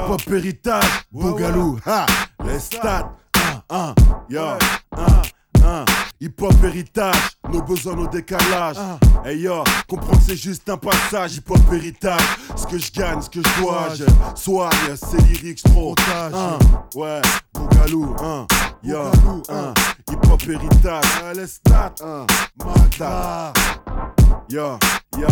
hip-hop héritage, Bougalou, ha, les stats, un, un, yo, un, un. Hip-hop héritage, nos besoins, nos décalages. Hey yo, comprendre c'est juste un passage. Hip-hop héritage, ce que je gagne, ce que je dois. Je soigne, c'est lyrique, trop. Ouais, Bougalou, hein. Yo, hein. Hip-hop héritage, les stats, hein. Magda. Yo, yo,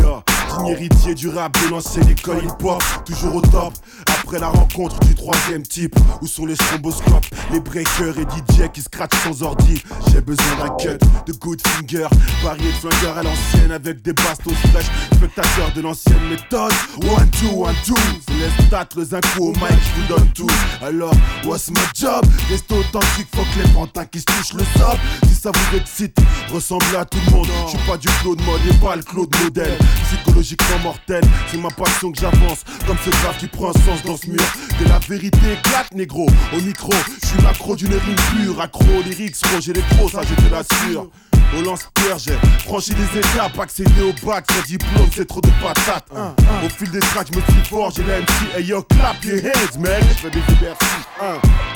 yo, digne héritier du rap de l'ancienne école hip-hop, toujours au top. Après la rencontre du troisième type, où sont les stromboscopes, les breakers et DJ qui scratchent sans ordi. J'ai besoin d'un cut, de good finger, varié de flingueurs à l'ancienne avec des bastos fraîches. Spectateurs de l'ancienne méthode, one, two, one, two. C'est les stats, le zinco au mic, je vous donne tout. Alors, what's my job? Restez authentique, que les pantins qui se touchent le sable. Si ça vous excite, ressemblez à tout le monde. Je suis pas du Claude Mode et pas le Claude Modèle. Psychologiquement mortel, c'est ma passion que j'avance. Comme ce grave qui prend un sens dans ce mur. Que la vérité éclate, négro. Au micro, je suis l'accro d'une rime pure. Accro aux lyrics, pro, j'ai les pros, ça je te l'assure. Au lance-pierre, j'ai franchi les étapes, accédé au bac, sans diplôme, c'est trop de patates. Au fil des tracks, je me suis fort, j'ai la MC, hey yo, clap your hands, man. Je fais des exercices,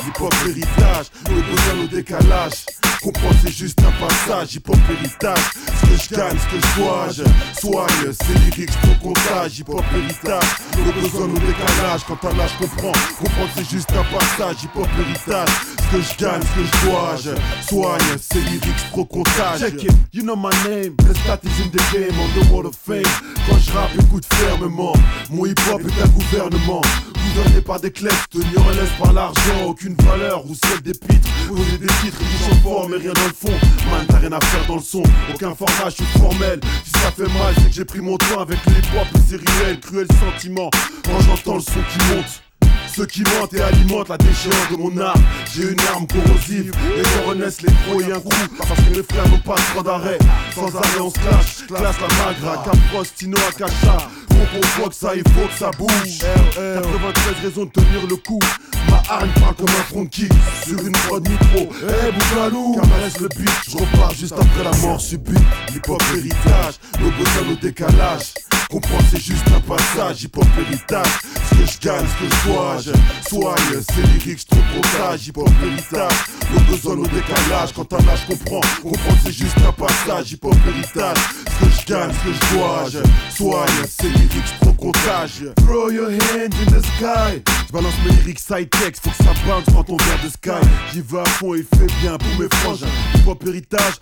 hip-hop héritage, le besoin, le décalage. Comprendre, c'est juste un passage, hip-hop héritage. Ce que je gagne, ce que je dois, je soigne, c'est lyrique, trop comptage, hip-hop héritage. Le besoin, le décalage, quand t'as l'âge, comprends. Comprendre, c'est juste un passage, hip-hop héritage. Ce que je gagne, ce que je dois, je soigne, c'est lyrique, trop comptage. Check it, you know my name, the stat is in the game, on the wall of fame. Quand je rappe, écoute fermement, mon hip-hop est un gouvernement. Gouverné par des clefs, tenu en laisse par l'argent, aucune valeur, ou celle des pitres. Poser des titres qui sont forts, mais rien dans le fond. Man, t'as rien à faire dans le son, aucun format, je formel. Si ça fait mal, c'est que j'ai pris mon temps avec les hip-hop, c'est réel, cruel sentiment. Quand j'entends le son qui monte. Ceux qui mentent et alimentent la déchéance de mon art J'ai une arme corrosive Les gens renaissent les pros et un coup Parce que les frères n'ont pas de droit d'arrêt. Sans arrêt on se clash Classe la magra. Capros, Tino, Akacha. Faut qu'on voit que ça il faut que ça bouge. 93 raisons de tenir le coup. Ma arme parle comme un front kick Sur une prod micro Eh Bougalou Caresse le beat Je repars juste après la mort subite Hip-hop héritage Le besoin au décalage. Comprendre c'est juste un passage Hip-hop héritage Ce que je gagne, ce que je dois je soigne. C'est lyrique, trop comptage Hip-hop héritage. Le besoin au décalage Quand t'as l'âge comprends. Comprendre c'est juste un passage Hip-hop héritage. Ce que je gagne, ce que je dois je soigne. C'est lyrique, trop comptage Throw your hands in the sky. Je balance mes lyrics side text Faut que ça bounce quand on vient de sky. J'y vais à fond et fait bien pour mes frangins. Hip-hop héritage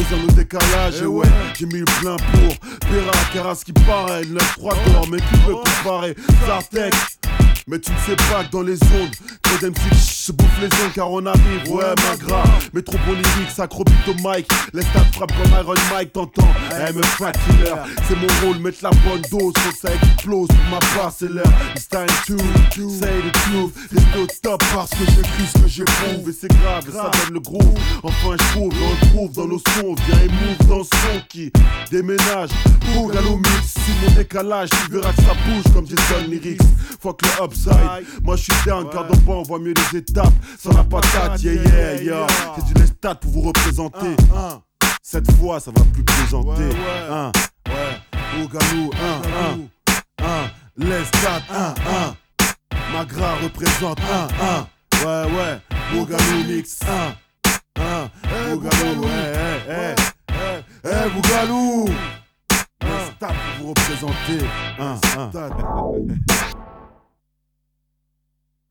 Le besoin au décalage Et ouais, j'ai mis le plein pour Péra, Caras qui paraît. 9-3 d'or Mais qui peut comparer. Sartex mais tu ne sais pas que dans les ondes, d'MC se bouffe les ondes car on arrive, ouais, ma gras. Mais trop bon lyrique, sacrobite au mic. Les stats frappent comme Iron Mike, t'entends. Eh, me fat killer, c'est mon rôle, mettre la bonne dose. Faut que ça explose pour ma part, c'est l'heure. It's time to say the truth. Rester au top parce que j'écris ce que j'éprouve. Et c'est grave, et ça donne le groove. Enfin, je trouve, on trouve dans nos sons. Viens et move dans ce son qui déménage. Pour mix, si mon décalage, tu verras que ça bouge comme Jason Lyrics. Fuck le upside. Moi je suis down car dans on voit mieux les étapes. Sans la patate, yeah yeah yeah. C'est du stats pour vous représenter. Cette fois ça va plus plaisanter. Un, ouais, Ougalou, un, un, un. Les stats, un, un. Magra représente un, un. Ouais, ouais, Ougalou mix. Ougalou, ouais, ouais. Eh, Bougalou! Les stats pour vous représenter.